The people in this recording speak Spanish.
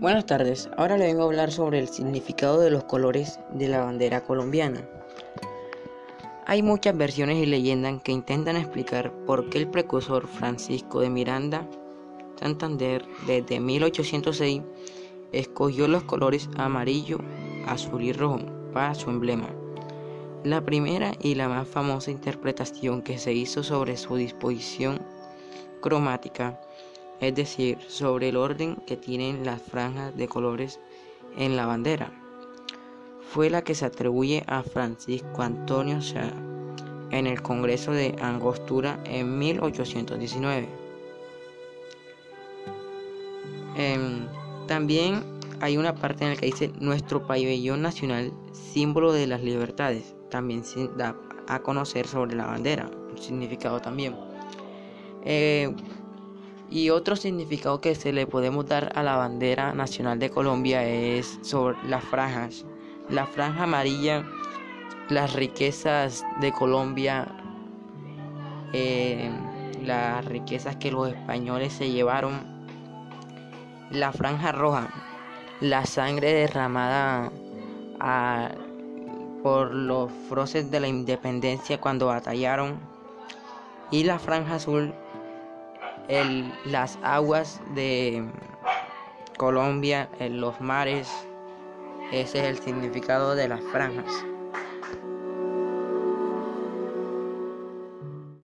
Buenas tardes, ahora le vengo a hablar sobre el significado de los colores de la bandera colombiana. Hay muchas versiones y leyendas que intentan explicar por qué el precursor Francisco de Miranda Santander desde 1806 escogió los colores amarillo, azul y rojo para su emblema. La primera y la más famosa interpretación que se hizo sobre su disposición cromática es decir, sobre el orden que tienen las franjas de colores en la bandera. Fue la que se atribuye a Francisco Antonio Sá en el Congreso de Angostura en 1819. Em, también hay una parte en la que dice nuestro pabellón nacional, símbolo de las libertades. También se da a conocer sobre la bandera, significado también. Eh, y otro significado que se le podemos dar a la bandera nacional de Colombia es sobre las franjas. La franja amarilla, las riquezas de Colombia, eh, las riquezas que los españoles se llevaron. La franja roja, la sangre derramada por los froces de la independencia cuando batallaron. Y la franja azul, las aguas de Colombia, en los mares. Ese es el significado de las franjas.